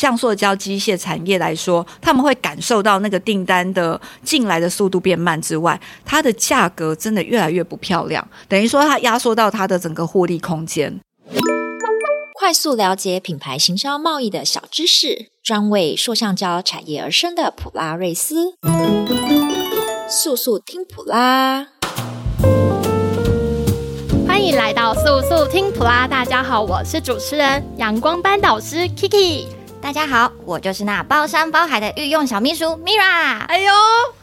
橡塑胶机械产业来说，他们会感受到那个订单的进来的速度变慢之外，它的价格真的越来越不漂亮，等于说它压缩到它的整个获利空间。快速了解品牌行销贸易的小知识，专为塑橡胶产业而生的普拉瑞斯，速速听普拉。欢迎来到速速听普拉，大家好，我是主持人阳光班导师 Kiki，大家好，我就是那包山包海的御用小秘书 Mira，哎呦。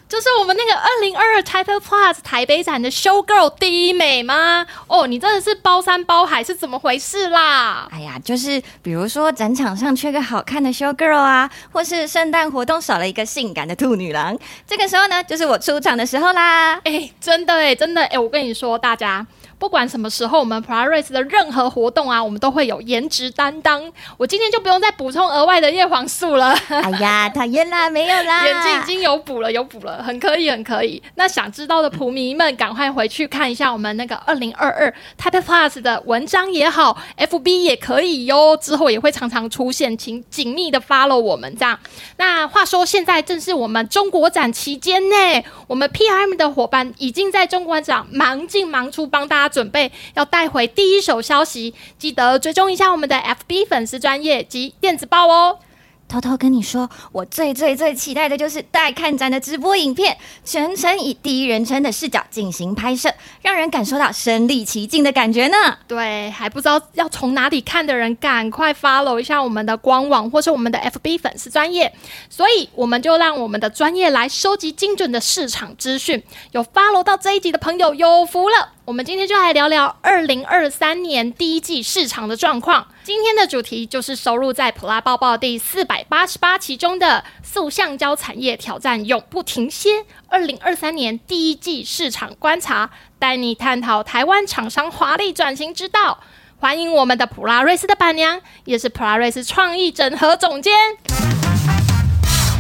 就是我们那个二零二二 Type Plus 台北展的 Show Girl 第一美吗？哦，你真的是包山包海是怎么回事啦？哎呀，就是比如说展场上缺个好看的 Show Girl 啊，或是圣诞活动少了一个性感的兔女郎，这个时候呢，就是我出场的时候啦。哎，真的哎，真的哎，我跟你说，大家。不管什么时候，我们 Polaris 的任何活动啊，我们都会有颜值担当。我今天就不用再补充额外的叶黄素了。哎呀，讨厌啦，没有啦，眼睛已经有补了，有补了，很可以，很可以。那想知道的普迷们，赶快回去看一下我们那个二零二二 Type Plus 的文章也好，FB 也可以哟。之后也会常常出现，请紧密的 follow 我们这样。那话说，现在正是我们中国展期间呢，我们 PRM 的伙伴已经在中国展忙进忙出，帮大家。准备要带回第一手消息，记得追踪一下我们的 FB 粉丝专业及电子报哦。偷偷跟你说，我最最最期待的就是带看展的直播影片，全程以第一人称的视角进行拍摄，让人感受到身临其境的感觉呢。对，还不知道要从哪里看的人，赶快 follow 一下我们的官网或是我们的 FB 粉丝专业。所以，我们就让我们的专业来收集精准的市场资讯。有 follow 到这一集的朋友有福了。我们今天就来聊聊二零二三年第一季市场的状况。今天的主题就是收录在普拉抱报第四百八十八期中的“塑橡胶产业挑战永不停歇”。二零二三年第一季市场观察，带你探讨台湾厂商华丽转型之道。欢迎我们的普拉瑞斯的板娘，也是普拉瑞斯创意整合总监，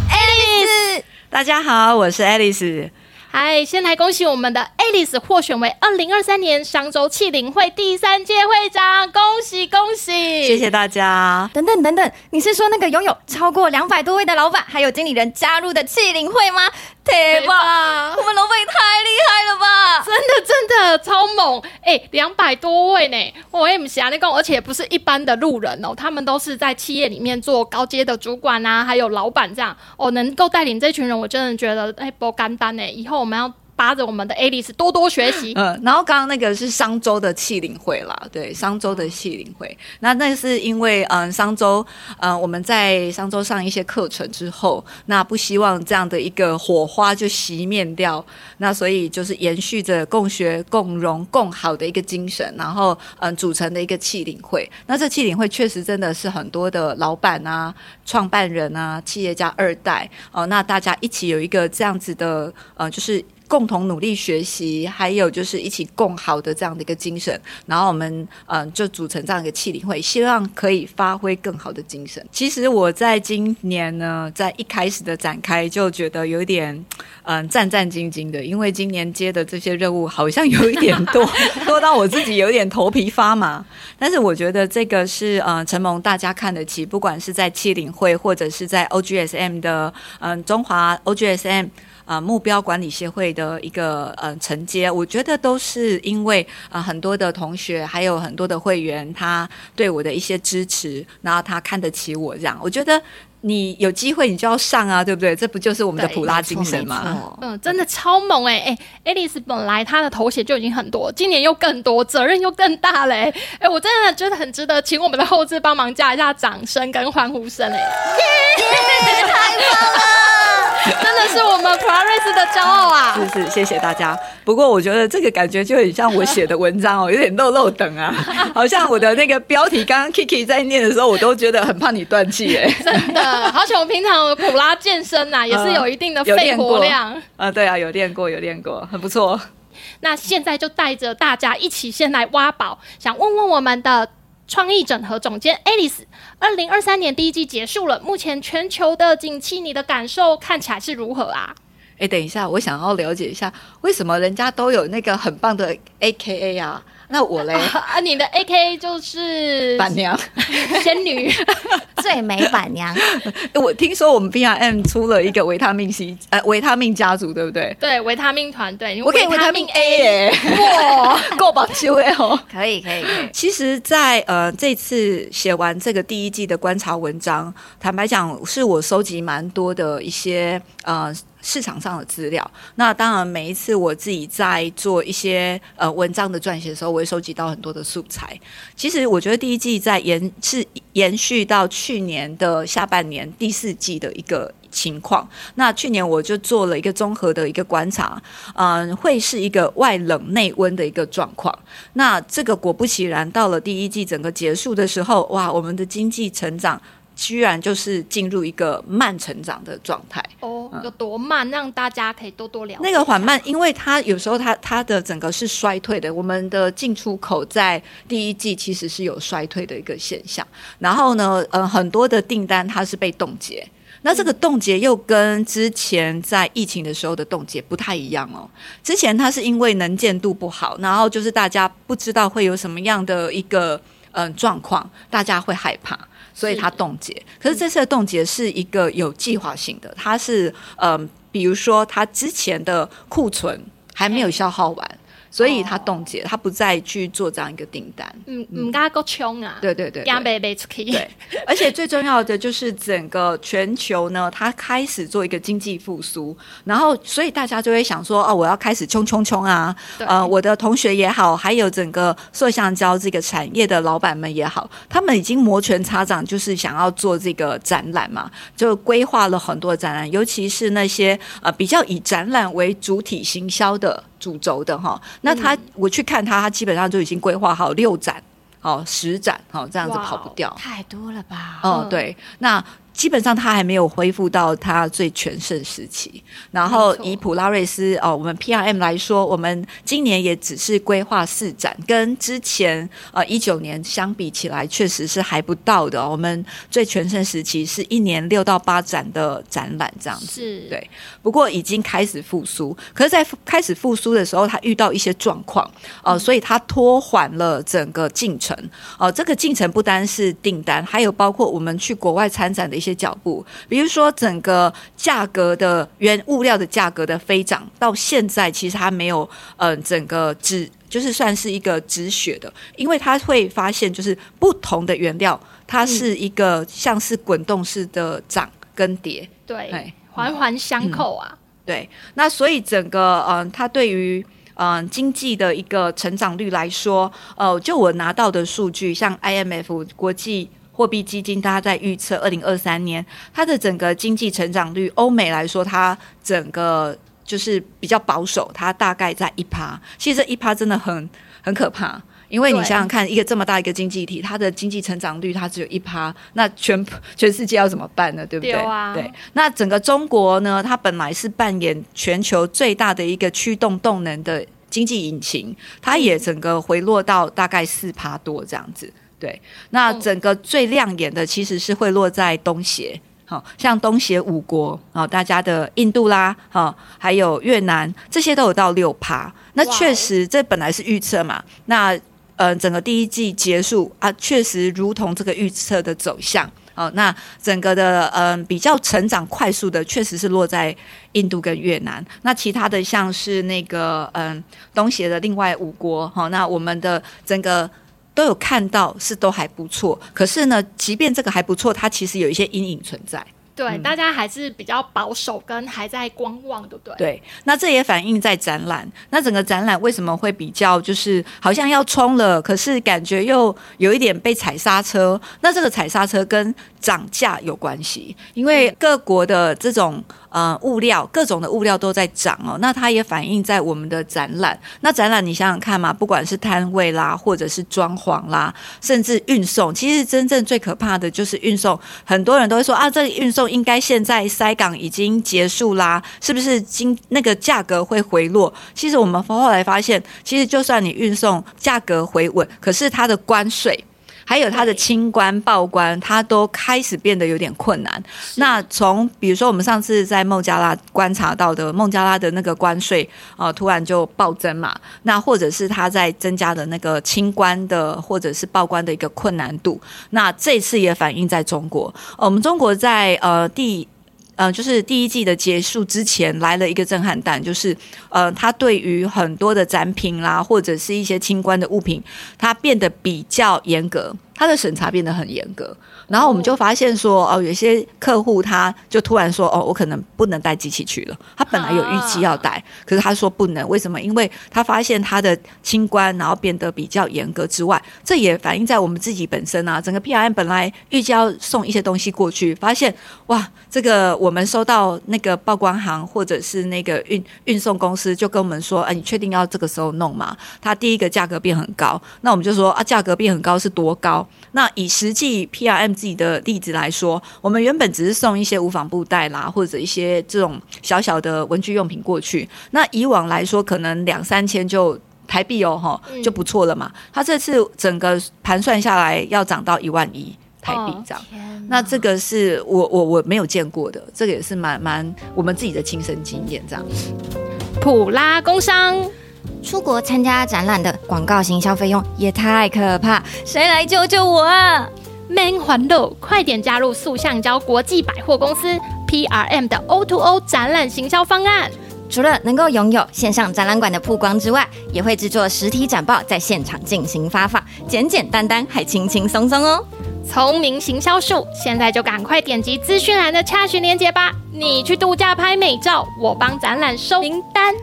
爱丽丝。大家好，我是爱丽丝。嗨，先来恭喜我们的 Alice 获选为二零二三年商周气灵会第三届会长，恭喜恭喜！谢谢大家。等等等等，你是说那个拥有超过两百多位的老板还有经理人加入的气灵会吗？对吧？我们老板也太厉害了吧！真的真的超猛！哎、欸，两百多位呢，我也不想那个，而且不是一般的路人哦，他们都是在企业里面做高阶的主管啊，还有老板这样哦，能够带领这群人，我真的觉得哎，不简单呢。以后我们要。扒着我们的 Alice 多多学习。嗯，然后刚刚那个是商周的企领会啦，对，商周的企领会。那那是因为，嗯，商周，嗯，我们在商周上一些课程之后，那不希望这样的一个火花就熄灭掉，那所以就是延续着共学、共荣、共好的一个精神，然后，嗯，组成的一个企领会。那这企领会确实真的是很多的老板啊、创办人啊、企业家二代哦，那大家一起有一个这样子的，呃，就是。共同努力学习，还有就是一起共好的这样的一个精神，然后我们嗯、就组成这样一个气领会，希望可以发挥更好的精神。其实我在今年呢，在一开始的展开就觉得有点嗯、战战兢兢的，因为今年接的这些任务好像有一点多，多到我自己有点头皮发麻。但是我觉得这个是呃承蒙大家看得起，不管是在气领会或者是在 OGSM 的嗯、中华 OGSM。啊、呃，目标管理协会的一个呃承接，我觉得都是因为啊、呃、很多的同学还有很多的会员，他对我的一些支持，然后他看得起我这样。我觉得你有机会你就要上啊，对不对？这不就是我们的普拉精神吗？嗯，真的超猛哎、欸、哎，Alice 本来她的头衔就已经很多，今年又更多，责任又更大嘞、欸。哎，我真的觉得很值得，请我们的后置帮忙加一下掌声跟欢呼声哎、欸！耶，太棒了！真的是我们普拉瑞斯的骄傲啊！是是，谢谢大家。不过我觉得这个感觉就很像我写的文章哦，有点漏漏等啊，好像我的那个标题，刚刚 Kiki 在念的时候，我都觉得很怕你断气哎。真的，而且我平常普拉健身呐、啊，也是有一定的肺活量啊、呃呃。对啊，有练过，有练过，很不错。那现在就带着大家一起先来挖宝，想问问我们的。创意整合总监 Alice，二零二三年第一季结束了，目前全球的景气，你的感受看起来是如何啊？哎，等一下，我想要了解一下，为什么人家都有那个很棒的 AKA 啊？那我嘞？啊，你的 A K A 就是板娘、仙女、最美板娘。我听说我们 B R M 出了一个维他命 C，呃，维他命家族，对不对？对，维他命团队，我可以维他命 A 耶，哇，够棒球哎哦！可以，可以，可以。其实在，在呃这次写完这个第一季的观察文章，坦白讲，是我收集蛮多的一些呃。市场上的资料，那当然每一次我自己在做一些呃文章的撰写的时候，我会收集到很多的素材。其实我觉得第一季在延是延续到去年的下半年第四季的一个情况。那去年我就做了一个综合的一个观察，嗯、会是一个外冷内温的一个状况。那这个果不其然，到了第一季整个结束的时候，哇，我们的经济成长。居然就是进入一个慢成长的状态哦，有多慢？让大家可以多多了解。那个缓慢，因为它有时候它它的整个是衰退的。我们的进出口在第一季其实是有衰退的一个现象。然后呢，呃，很多的订单它是被冻结。那这个冻结又跟之前在疫情的时候的冻结不太一样哦。之前它是因为能见度不好，然后就是大家不知道会有什么样的一个嗯状况，大家会害怕。所以它冻结，可是这次的冻结是一个有计划性的，它是嗯、呃，比如说它之前的库存还没有消耗完。所以他冻结，他不再去做这样一个订单。嗯嗯，加够冲啊！对对对，出去。对，而且最重要的就是整个全球呢，它开始做一个经济复苏，然后所以大家就会想说，哦，我要开始冲冲冲啊！呃，我的同学也好，还有整个塑橡胶这个产业的老板们也好，他们已经摩拳擦掌，就是想要做这个展览嘛，就规划了很多展览，尤其是那些呃比较以展览为主体行销的。主轴的哈，那他我去看他，他基本上就已经规划好六展，好十展，好这样子跑不掉，太多了吧？哦，对，那。基本上它还没有恢复到它最全盛时期。然后以普拉瑞斯哦，我们 PRM 来说，我们今年也只是规划四展，跟之前呃一九年相比起来，确实是还不到的。我们最全盛时期是一年六到八展的展览这样子。是，对。不过已经开始复苏，可是，在开始复苏的时候，它遇到一些状况哦、呃，所以它拖缓了整个进程。哦、呃，这个进程不单是订单，还有包括我们去国外参展的一些。些脚步，比如说整个价格的原物料的价格的飞涨，到现在其实它没有，嗯、呃，整个止就是算是一个止血的，因为它会发现就是不同的原料，它是一个像是滚动式的涨跟跌，对，环环相扣啊、嗯，对，那所以整个嗯、呃，它对于嗯、呃、经济的一个成长率来说，呃，就我拿到的数据，像 IMF 国际。货币基金，大家在预测二零二三年它的整个经济成长率，欧美来说，它整个就是比较保守，它大概在一趴。其实这一趴真的很很可怕，因为你想想看，一个这么大一个经济体，它的经济成长率它只有一趴，那全全世界要怎么办呢？对不对？对啊。对。那整个中国呢，它本来是扮演全球最大的一个驱动动能的经济引擎，它也整个回落到大概四趴多这样子。对，那整个最亮眼的其实是会落在东协，好像东协五国啊，大家的印度啦，哈，还有越南，这些都有到六趴。那确实，这本来是预测嘛。那呃，整个第一季结束啊，确实如同这个预测的走向。哦，那整个的嗯、呃、比较成长快速的，确实是落在印度跟越南。那其他的像是那个嗯、呃、东协的另外五国，哈，那我们的整个。都有看到是都还不错，可是呢，即便这个还不错，它其实有一些阴影存在。对、嗯，大家还是比较保守，跟还在观望，对不对？对，那这也反映在展览。那整个展览为什么会比较就是好像要冲了，可是感觉又有一点被踩刹车？那这个踩刹车跟涨价有关系，因为各国的这种。呃，物料各种的物料都在涨哦，那它也反映在我们的展览。那展览你想想看嘛，不管是摊位啦，或者是装潢啦，甚至运送，其实真正最可怕的就是运送。很多人都会说啊，这个运送应该现在塞港已经结束啦，是不是经那个价格会回落？其实我们后来发现，其实就算你运送价格回稳，可是它的关税。还有它的清关报关，它都开始变得有点困难。那从比如说我们上次在孟加拉观察到的孟加拉的那个关税啊、呃，突然就暴增嘛，那或者是它在增加的那个清关的或者是报关的一个困难度，那这次也反映在中国。呃、我们中国在呃第。嗯，就是第一季的结束之前来了一个震撼弹，就是呃，他对于很多的展品啦，或者是一些清关的物品，他变得比较严格，它的审查变得很严格。然后我们就发现说，哦，有些客户他就突然说，哦，我可能不能带机器去了。他本来有预期要带，可是他说不能，为什么？因为他发现他的清关然后变得比较严格之外，这也反映在我们自己本身啊。整个 PRM 本来预计要送一些东西过去，发现哇，这个我们收到那个报关行或者是那个运运送公司就跟我们说，哎，你确定要这个时候弄吗？他第一个价格变很高，那我们就说啊，价格变很高是多高？那以实际 PRM 自己的例子来说，我们原本只是送一些无纺布袋啦，或者一些这种小小的文具用品过去。那以往来说，可能两三千就台币哦，哈，就不错了嘛。他这次整个盘算下来要涨到一万一台币这样，那这个是我我我没有见过的，这个也是蛮蛮我们自己的亲身经验这样。普拉工商。出国参加展览的广告行销费用也太可怕，谁来救救我啊？Man 环路，快点加入塑橡胶国际百货公司 PRM 的 O2O 展览行销方案。除了能够拥有线上展览馆的曝光之外，也会制作实体展报，在现场进行发放，简简单单还轻轻松松哦。聪明行销术，现在就赶快点击资讯栏的查询链接吧。你去度假拍美照，我帮展览收名单。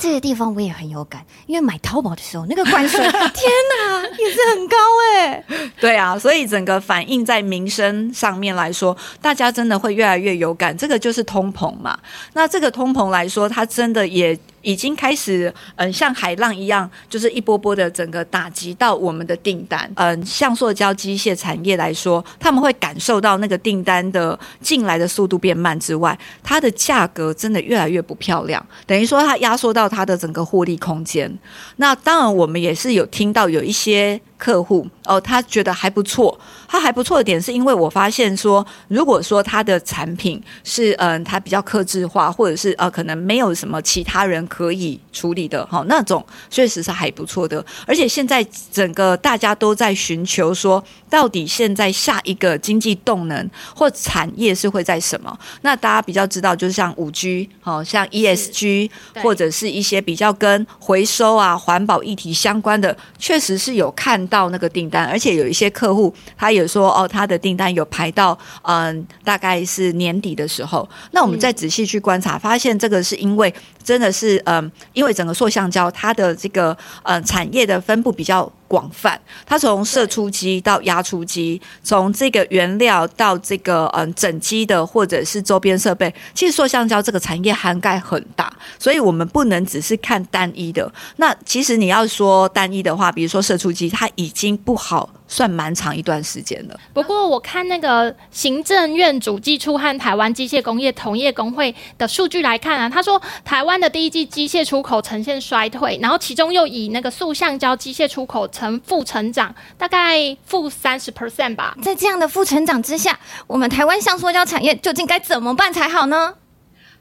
这个地方我也很有感，因为买淘宝的时候那个关税，天哪，也是很高哎。对啊，所以整个反映在民生上面来说，大家真的会越来越有感。这个就是通膨嘛。那这个通膨来说，它真的也。已经开始，嗯，像海浪一样，就是一波波的整个打击到我们的订单。嗯，像塑胶机械产业来说，他们会感受到那个订单的进来的速度变慢之外，它的价格真的越来越不漂亮，等于说它压缩到它的整个获利空间。那当然，我们也是有听到有一些。客户哦，他觉得还不错。他还不错的点是因为我发现说，如果说他的产品是嗯，他比较克制化，或者是呃，可能没有什么其他人可以处理的哈，那种确实是还不错的。而且现在整个大家都在寻求说，到底现在下一个经济动能或产业是会在什么？那大家比较知道，就是像五 G，好像 ESG，或者是一些比较跟回收啊、环保议题相关的，确实是有看。到那个订单，而且有一些客户，他也说哦，他的订单有排到嗯，大概是年底的时候。那我们再仔细去观察，发现这个是因为真的是嗯，因为整个塑橡胶它的这个嗯产业的分布比较。广泛，它从射出机到压出机，从这个原料到这个嗯整机的或者是周边设备，其实塑橡胶这个产业涵盖很大，所以我们不能只是看单一的。那其实你要说单一的话，比如说射出机，它已经不好。算蛮长一段时间了。不过我看那个行政院主计处和台湾机械工业同业工会的数据来看啊，他说台湾的第一季机械出口呈现衰退，然后其中又以那个塑橡胶机械出口呈负成长，大概负三十 percent 吧。在这样的负成长之下，我们台湾橡塑胶产业究竟该怎么办才好呢？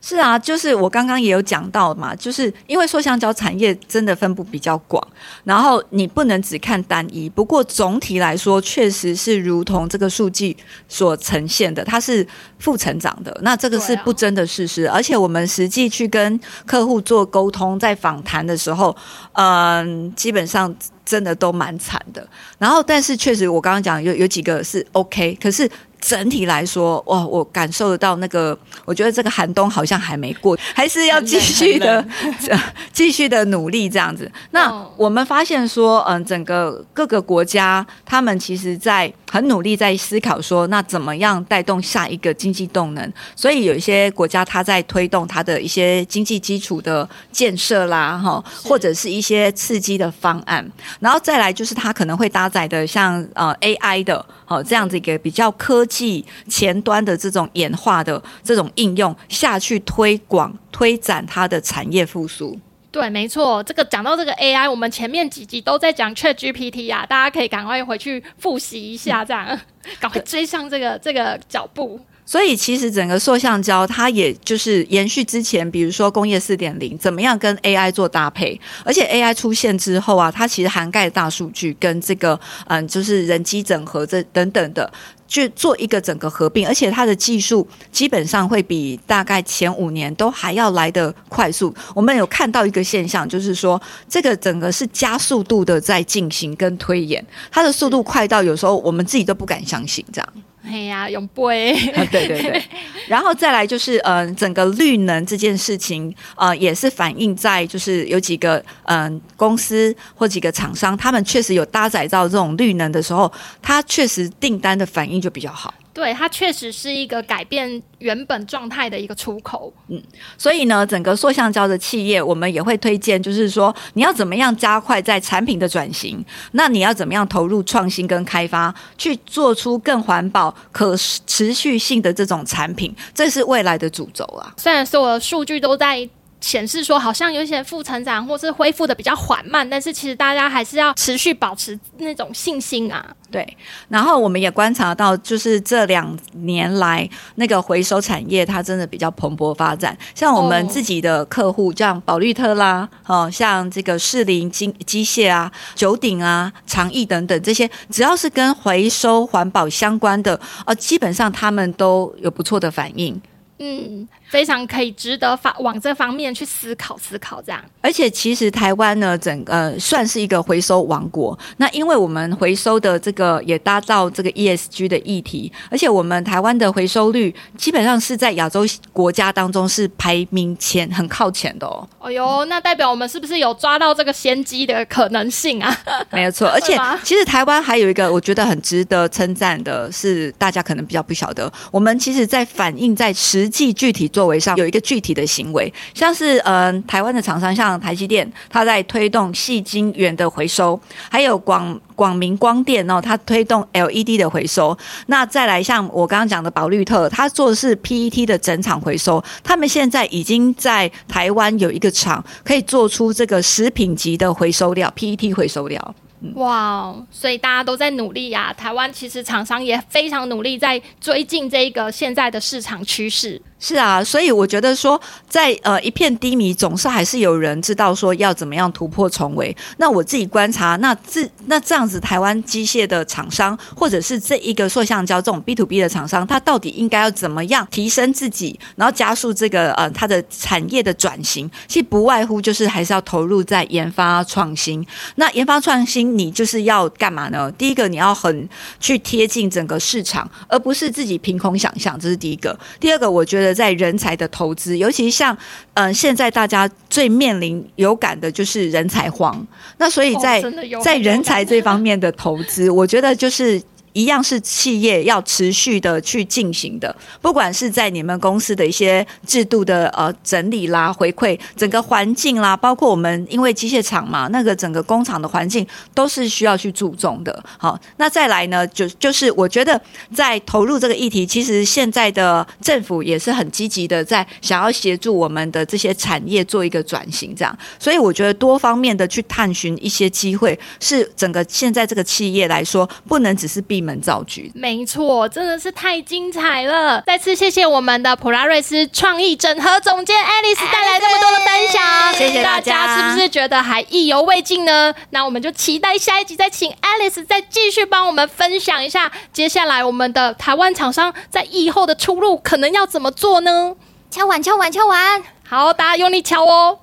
是啊，就是我刚刚也有讲到嘛，就是因为塑橡胶产业真的分布比较广，然后你不能只看单一。不过总体来说，确实是如同这个数据所呈现的，它是负成长的。那这个是不争的事实，而且我们实际去跟客户做沟通，在访谈的时候，嗯，基本上真的都蛮惨的。然后，但是确实我刚刚讲有有几个是 OK，可是。整体来说，哇，我感受得到那个，我觉得这个寒冬好像还没过，还是要继续的，继续的努力这样子。那我们发现说，嗯，整个各个国家，他们其实在很努力在思考说，那怎么样带动下一个经济动能？所以有一些国家，它在推动它的一些经济基础的建设啦，哈，或者是一些刺激的方案。然后再来就是它可能会搭载的像呃 AI 的，好这样子一个比较科。技前端的这种演化的这种应用下去推广推展它的产业复苏，对，没错，这个讲到这个 AI，我们前面几集都在讲 ChatGPT 呀，大家可以赶快回去复习一下，这样、嗯、赶快追上这个这个脚步。所以其实整个塑橡胶，它也就是延续之前，比如说工业四点零，怎么样跟 AI 做搭配，而且 AI 出现之后啊，它其实涵盖大数据跟这个嗯，就是人机整合这等等的，去做一个整个合并，而且它的技术基本上会比大概前五年都还要来得快速。我们有看到一个现象，就是说这个整个是加速度的在进行跟推演，它的速度快到有时候我们自己都不敢相信这样。哎呀，永不哎，对对对，然后再来就是，嗯、呃，整个绿能这件事情，呃，也是反映在就是有几个嗯、呃、公司或几个厂商，他们确实有搭载到这种绿能的时候，它确实订单的反应就比较好。对，它确实是一个改变原本状态的一个出口。嗯，所以呢，整个塑橡胶的企业，我们也会推荐，就是说你要怎么样加快在产品的转型，那你要怎么样投入创新跟开发，去做出更环保、可持续性的这种产品，这是未来的主轴啊。虽然所有的数据都在。显示说好像有一些负成长，或是恢复的比较缓慢，但是其实大家还是要持续保持那种信心啊。对，然后我们也观察到，就是这两年来那个回收产业它真的比较蓬勃发展。像我们自己的客户，像保绿特啦，哦，像这个士林机机械啊、九鼎啊、长益等等这些，只要是跟回收环保相关的，呃，基本上他们都有不错的反应。嗯，非常可以值得发往这方面去思考思考，这样。而且其实台湾呢，整个、呃、算是一个回收王国。那因为我们回收的这个也搭造这个 ESG 的议题，而且我们台湾的回收率基本上是在亚洲国家当中是排名前很靠前的哦。哎呦，那代表我们是不是有抓到这个先机的可能性啊？没有错，而且其实台湾还有一个我觉得很值得称赞的是，大家可能比较不晓得，我们其实在反映在实。实际具体作为上有一个具体的行为，像是嗯、台湾的厂商像台积电，它在推动细晶圆的回收，还有广广明光电哦，它推动 LED 的回收。那再来像我刚刚讲的保绿特，它做的是 PET 的整厂回收，他们现在已经在台湾有一个厂可以做出这个食品级的回收料 PET 回收料。哇，所以大家都在努力呀、台湾其实厂商也非常努力，在追进这个现在的市场趋势。是啊，所以我觉得说，在呃一片低迷，总是还是有人知道说要怎么样突破重围。那我自己观察，那这那这样子，台湾机械的厂商，或者是这一个塑橡胶这种 B to B 的厂商，他到底应该要怎么样提升自己，然后加速这个呃它的产业的转型？其实不外乎就是还是要投入在研发创新。那研发创新，你就是要干嘛呢？第一个，你要很去贴近整个市场，而不是自己凭空想象，这是第一个。第二个，我觉得。在人才的投资，尤其像嗯、呃，现在大家最面临有感的就是人才荒。那所以在、哦、在人才这方面的投资，我觉得就是。一样是企业要持续的去进行的，不管是在你们公司的一些制度的呃整理啦、回馈整个环境啦，包括我们因为机械厂嘛，那个整个工厂的环境都是需要去注重的。好，那再来呢，就就是我觉得在投入这个议题，其实现在的政府也是很积极的，在想要协助我们的这些产业做一个转型，这样。所以我觉得多方面的去探寻一些机会，是整个现在这个企业来说，不能只是闭门造车，没错，真的是太精彩了！再次谢谢我们的普拉瑞斯创意整合总监 Alice 带来这么多的分享，谢谢大家。是不是觉得还意犹未尽呢？那我们就期待下一集再请 Alice 再继续帮我们分享一下，接下来我们的台湾厂商在疫后的出路可能要怎么做呢？敲碗，敲碗，敲碗！好，大家用力敲哦！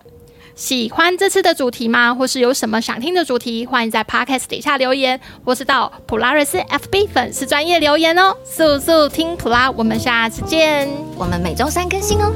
喜欢这次的主题吗？或是有什么想听的主题？欢迎在 Podcast 底下留言，或是到普拉瑞斯 FB 粉丝专业留言哦。速速听普拉，我们下次见。我们每周三更新哦。